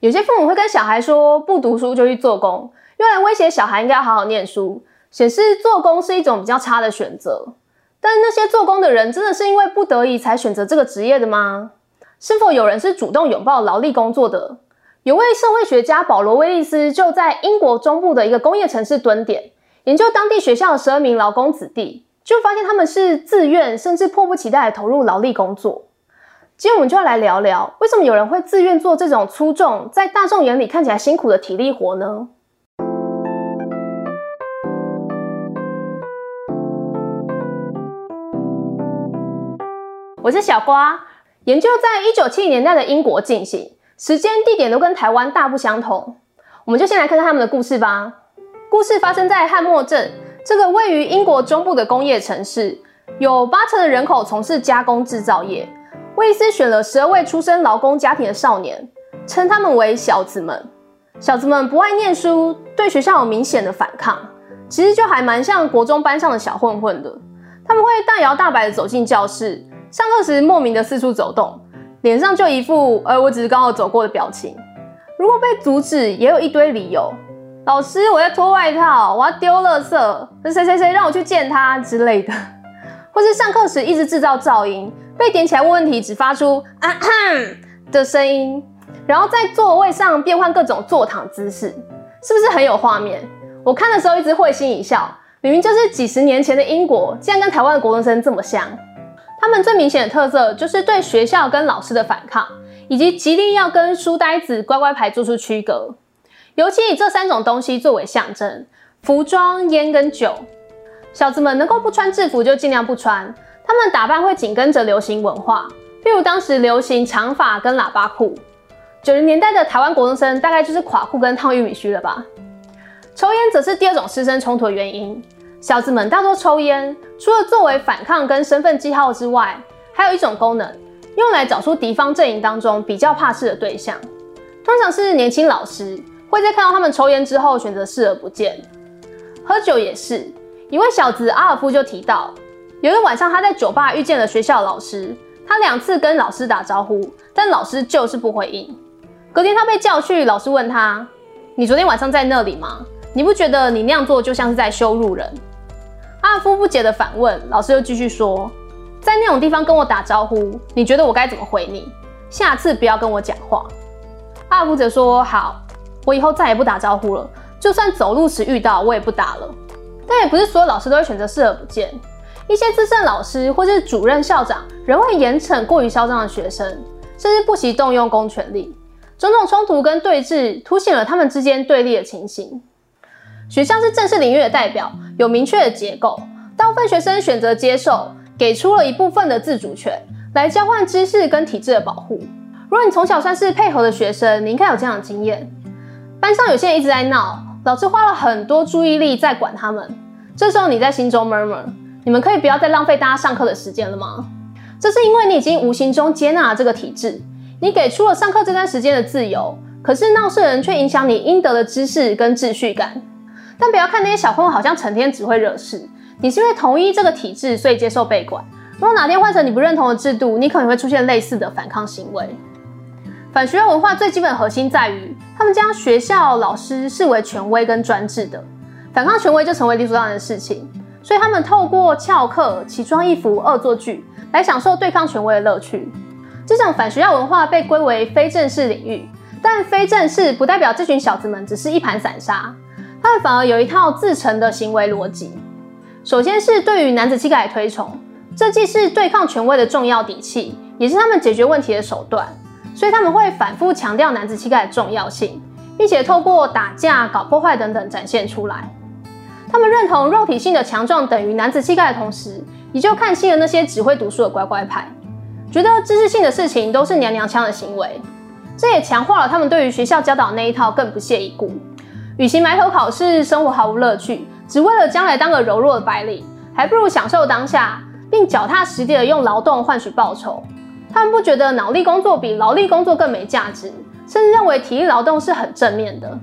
有些父母会跟小孩说，不读书就去做工，用来威胁小孩应该要好好念书，显示做工是一种比较差的选择。但那些做工的人，真的是因为不得已才选择这个职业的吗？是否有人是主动拥抱劳力工作的？有位社会学家保罗·威利斯就在英国中部的一个工业城市蹲点，研究当地学校的十二名劳工子弟，就发现他们是自愿甚至迫不及待投入劳力工作。今天我们就要来聊聊，为什么有人会自愿做这种粗重，在大众眼里看起来辛苦的体力活呢？我是小瓜，研究在一九七零年代的英国进行，时间地点都跟台湾大不相同。我们就先来看看他们的故事吧。故事发生在汉默镇这个位于英国中部的工业城市，有八成的人口从事加工制造业。威斯选了十二位出身劳工家庭的少年，称他们为小子们。小子们不爱念书，对学校有明显的反抗，其实就还蛮像国中班上的小混混的。他们会大摇大摆的走进教室，上课时莫名的四处走动，脸上就一副“呃，我只是刚好走过”的表情。如果被阻止，也有一堆理由：“老师，我在脱外套，我要丢垃圾，那谁谁谁让我去见他之类的。”或是上课时一直制造噪音。被点起来问问题，只发出啊哼的声音，然后在座位上变换各种坐躺姿势，是不是很有画面？我看的时候一直会心一笑，明明就是几十年前的英国，竟然跟台湾的国中生这么像。他们最明显的特色就是对学校跟老师的反抗，以及极力要跟书呆子、乖乖牌做出区隔，尤其以这三种东西作为象征：服装、烟跟酒。小子们能够不穿制服就尽量不穿。他们打扮会紧跟着流行文化，譬如当时流行长发跟喇叭裤。九零年代的台湾国中生大概就是垮裤跟烫玉米须了吧。抽烟则是第二种师生冲突的原因。小子们大多抽烟，除了作为反抗跟身份记号之外，还有一种功能，用来找出敌方阵营当中比较怕事的对象。通常是年轻老师会在看到他们抽烟之后选择视而不见。喝酒也是，一位小子阿尔夫就提到。有一晚上，他在酒吧遇见了学校老师，他两次跟老师打招呼，但老师就是不回应。隔天他被叫去，老师问他：“你昨天晚上在那里吗？你不觉得你那样做就像是在羞辱人？”阿夫不解的反问，老师又继续说：“在那种地方跟我打招呼，你觉得我该怎么回你？下次不要跟我讲话。”阿夫则说：“好，我以后再也不打招呼了，就算走路时遇到，我也不打了。”但也不是所有老师都会选择视而不见。一些资深老师或是主任、校长仍会严惩过于嚣张的学生，甚至不惜动用公权力。种种冲突跟对峙，凸显了他们之间对立的情形。学校是正式领域的代表，有明确的结构。大部分学生选择接受，给出了一部分的自主权，来交换知识跟体制的保护。如果你从小算是配合的学生，你应该有这样的经验：班上有些人一直在闹，老师花了很多注意力在管他们，这时候你在心中 murmur。你们可以不要再浪费大家上课的时间了吗？这是因为你已经无形中接纳了这个体制，你给出了上课这段时间的自由，可是闹事人却影响你应得的知识跟秩序感。但不要看那些小混混好像成天只会惹事，你是因为同意这个体制，所以接受被管。如果哪天换成你不认同的制度，你可能会出现类似的反抗行为。反学校文化最基本核心在于，他们将学校老师视为权威跟专制的，反抗权威就成为理所当然的事情。所以他们透过翘课、奇装异服、恶作剧来享受对抗权威的乐趣。这种反学校文化被归为非正式领域，但非正式不代表这群小子们只是一盘散沙，他们反而有一套自成的行为逻辑。首先是对于男子气概的推崇，这既是对抗权威的重要底气，也是他们解决问题的手段。所以他们会反复强调男子气概的重要性，并且透过打架、搞破坏等等展现出来。他们认同肉体性的强壮等于男子气概的同时，也就看清了那些只会读书的乖乖派，觉得知识性的事情都是娘娘腔的行为。这也强化了他们对于学校教导那一套更不屑一顾。与其埋头考试，生活毫无乐趣，只为了将来当个柔弱的白领，还不如享受当下，并脚踏实地的用劳动换取报酬。他们不觉得脑力工作比劳力工作更没价值，甚至认为体力劳动是很正面的。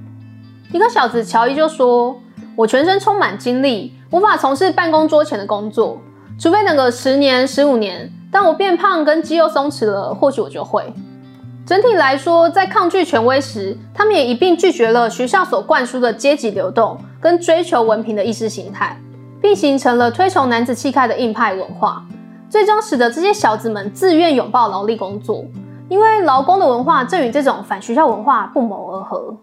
一个小子乔伊就说。我全身充满精力，无法从事办公桌前的工作，除非等个十年、十五年。当我变胖跟肌肉松弛了，或许我就会。整体来说，在抗拒权威时，他们也一并拒绝了学校所灌输的阶级流动跟追求文凭的意识形态，并形成了推崇男子气概的硬派文化，最终使得这些小子们自愿拥抱劳力工作。因为劳工的文化正与这种反学校文化不谋而合。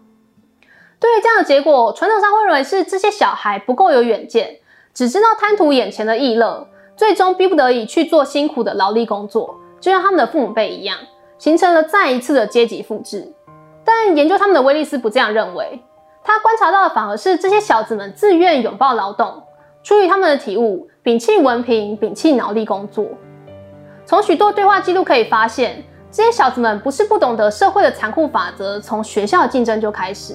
对于这样的结果，传统上会认为是这些小孩不够有远见，只知道贪图眼前的逸乐，最终逼不得已去做辛苦的劳力工作，就像他们的父母辈一样，形成了再一次的阶级复制。但研究他们的威利斯不这样认为，他观察到的反而是这些小子们自愿拥抱劳动，出于他们的体悟，摒弃文凭，摒弃脑力工作。从许多对话记录可以发现。这些小子们不是不懂得社会的残酷法则，从学校竞争就开始，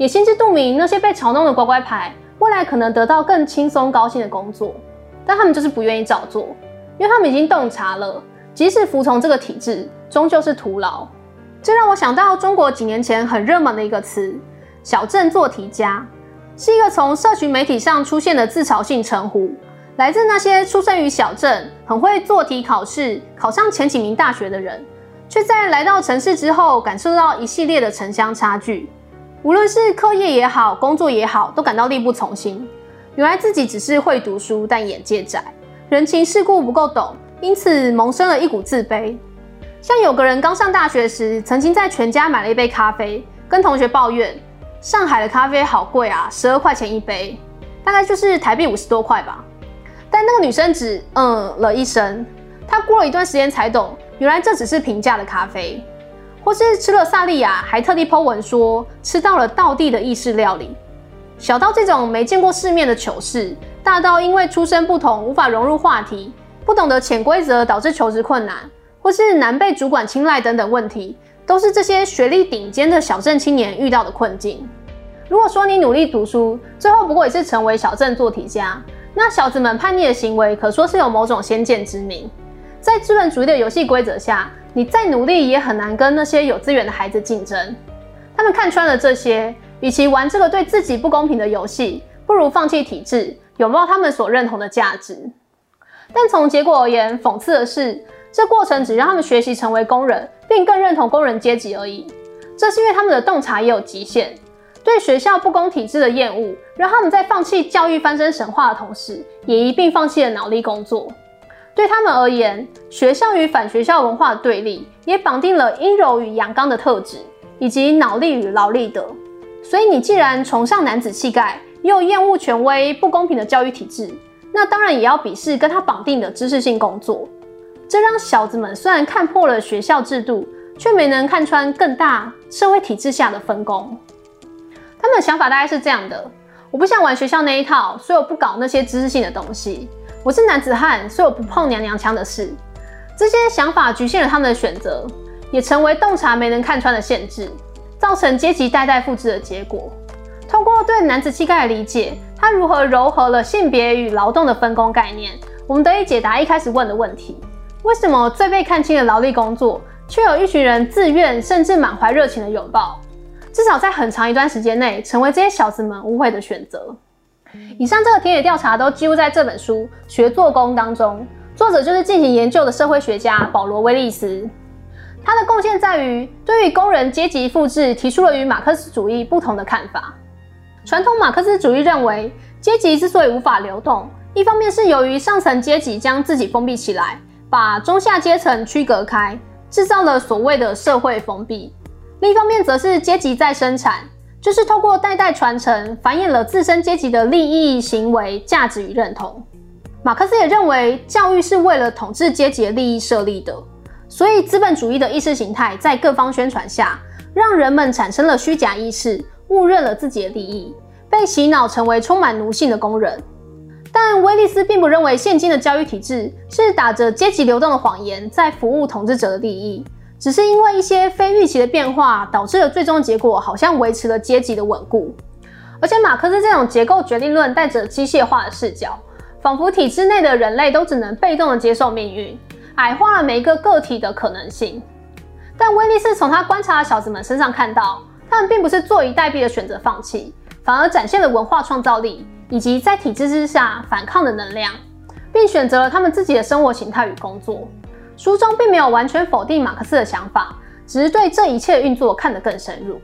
也心知肚明那些被嘲弄的乖乖牌未来可能得到更轻松高兴的工作，但他们就是不愿意照做，因为他们已经洞察了，即使服从这个体制，终究是徒劳。这让我想到中国几年前很热门的一个词“小镇做题家”，是一个从社群媒体上出现的自嘲性称呼，来自那些出生于小镇、很会做题考试、考上前几名大学的人。却在来到城市之后，感受到一系列的城乡差距，无论是课业也好，工作也好，都感到力不从心。原来自己只是会读书，但眼界窄，人情世故不够懂，因此萌生了一股自卑。像有个人刚上大学时，曾经在全家买了一杯咖啡，跟同学抱怨：上海的咖啡好贵啊，十二块钱一杯，大概就是台币五十多块吧。但那个女生只嗯了一声，她过了一段时间才懂。原来这只是平价的咖啡，或是吃了萨莉亚，还特地 Po 文说吃到了道地的意式料理。小到这种没见过世面的糗事，大到因为出身不同无法融入话题，不懂得潜规则导致求职困难，或是难被主管青睐等等问题，都是这些学历顶尖的小镇青年遇到的困境。如果说你努力读书，最后不过也是成为小镇做题家，那小子们叛逆的行为，可说是有某种先见之明。在资本主义的游戏规则下，你再努力也很难跟那些有资源的孩子竞争。他们看穿了这些，与其玩这个对自己不公平的游戏，不如放弃体制，拥抱他们所认同的价值。但从结果而言，讽刺的是，这过程只让他们学习成为工人，并更认同工人阶级而已。这是因为他们的洞察也有极限，对学校不公体制的厌恶，让他们在放弃教育翻身神话的同时，也一并放弃了脑力工作。对他们而言，学校与反学校文化的对立，也绑定了阴柔与阳刚的特质，以及脑力与劳力的。所以，你既然崇尚男子气概，又厌恶权威不公平的教育体制，那当然也要鄙视跟他绑定的知识性工作。这让小子们虽然看破了学校制度，却没能看穿更大社会体制下的分工。他们的想法大概是这样的：我不想玩学校那一套，所以我不搞那些知识性的东西。我是男子汉，所以我不碰娘娘腔的事。这些想法局限了他们的选择，也成为洞察没能看穿的限制，造成阶级代代复制的结果。通过对男子气概的理解，他如何糅合了性别与劳动的分工概念，我们得以解答一开始问的问题：为什么最被看轻的劳力工作，却有一群人自愿甚至满怀热情的拥抱？至少在很长一段时间内，成为这些小子们无悔的选择。以上这个田野调查都记录在这本书《学做工》当中，作者就是进行研究的社会学家保罗·威利斯。他的贡献在于对于工人阶级复制提出了与马克思主义不同的看法。传统马克思主义认为，阶级之所以无法流动，一方面是由于上层阶级将自己封闭起来，把中下阶层区隔开，制造了所谓的社会封闭；另一方面则是阶级在生产。就是透过代代传承，繁衍了自身阶级的利益、行为、价值与认同。马克思也认为，教育是为了统治阶级的利益设立的，所以资本主义的意识形态在各方宣传下，让人们产生了虚假意识，误认了自己的利益，被洗脑成为充满奴性的工人。但威利斯并不认为现今的教育体制是打着阶级流动的谎言，在服务统治者的利益。只是因为一些非预期的变化，导致了最终结果好像维持了阶级的稳固。而且马克思这种结构决定论带着机械化的视角，仿佛体制内的人类都只能被动的接受命运，矮化了每一个个体的可能性。但威利斯从他观察的小子们身上看到，他们并不是坐以待毙的选择放弃，反而展现了文化创造力以及在体制之下反抗的能量，并选择了他们自己的生活形态与工作。书中并没有完全否定马克思的想法，只是对这一切运作看得更深入。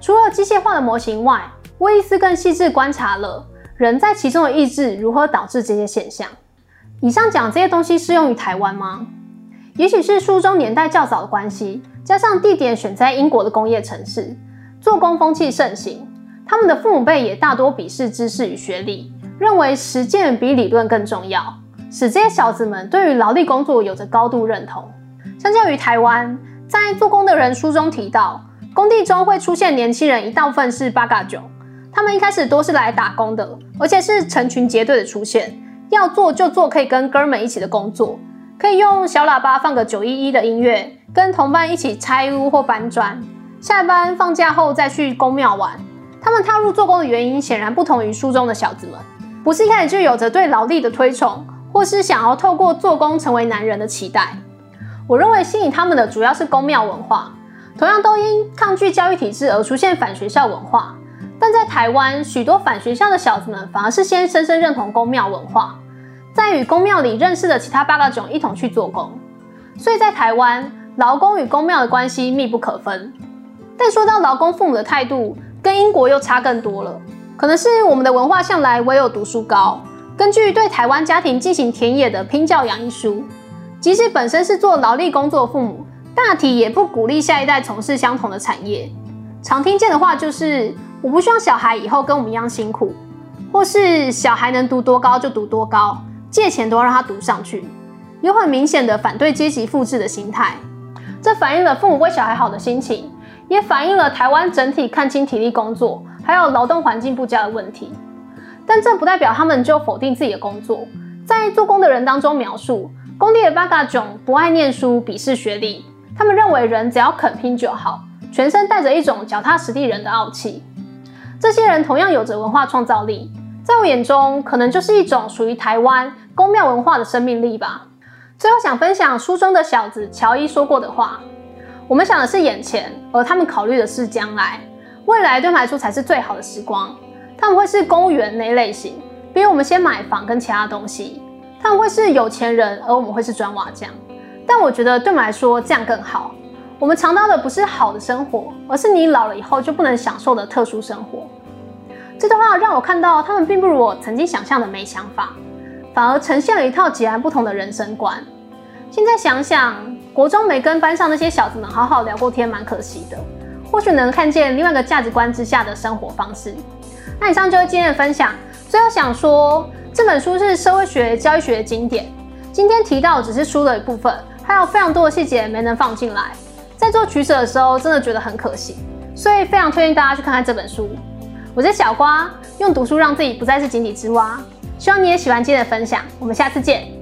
除了机械化的模型外，威伊斯更细致观察了人在其中的意志如何导致这些现象。以上讲这些东西适用于台湾吗？也许是书中年代较早的关系，加上地点选在英国的工业城市，做工风气盛行，他们的父母辈也大多鄙视知识与学历，认为实践比理论更重要，使这些小子们对于劳力工作有着高度认同。相较于台湾，在做工的人书中提到，工地中会出现年轻人，一大部分是八嘎囧，他们一开始都是来打工的，而且是成群结队的出现，要做就做，可以跟哥们一起的工作。可以用小喇叭放个九一一的音乐，跟同伴一起拆屋或搬砖。下班放假后再去公庙玩。他们踏入做工的原因显然不同于书中的小子们，不是一开始就有着对劳力的推崇，或是想要透过做工成为男人的期待。我认为吸引他们的主要是公庙文化，同样都因抗拒教育体制而出现反学校文化。但在台湾，许多反学校的小子们反而是先深深认同公庙文化。在与公庙里认识的其他八嘎囧一同去做工，所以在台湾，劳工与公庙的关系密不可分。但说到劳工父母的态度，跟英国又差更多了。可能是我们的文化向来唯有读书高。根据对台湾家庭进行田野的拼教养一书，即使本身是做劳力工作的父母，大体也不鼓励下一代从事相同的产业。常听见的话就是：我不希望小孩以后跟我们一样辛苦，或是小孩能读多高就读多高。借钱都要让他读上去，有很明显的反对阶级复制的心态。这反映了父母为小孩好的心情，也反映了台湾整体看清体力工作还有劳动环境不佳的问题。但这不代表他们就否定自己的工作。在做工的人当中描述，工地的八嘎囧不爱念书，鄙视学历。他们认为人只要肯拼就好，全身带着一种脚踏实地人的傲气。这些人同样有着文化创造力，在我眼中，可能就是一种属于台湾。宫庙文化的生命力吧。最后想分享书中的小子乔伊说过的话：我们想的是眼前，而他们考虑的是将来。未来对我们来说才是最好的时光。他们会是公务员那类型，比如我们先买房跟其他东西。他们会是有钱人，而我们会是砖瓦匠。但我觉得对我们来说这样更好。我们尝到的不是好的生活，而是你老了以后就不能享受的特殊生活。这段话让我看到他们并不如我曾经想象的没想法。反而呈现了一套截然不同的人生观。现在想想，国中没跟班上那些小子们好好聊过天，蛮可惜的。或许能看见另外一个价值观之下的生活方式。那以上就是今天的分享。最后想说，这本书是社会学、教育学的经典。今天提到只是书的一部分，还有非常多的细节没能放进来。在做取舍的时候，真的觉得很可惜。所以非常推荐大家去看看这本书。我是小瓜，用读书让自己不再是井底之蛙。希望你也喜欢今天的分享，我们下次见。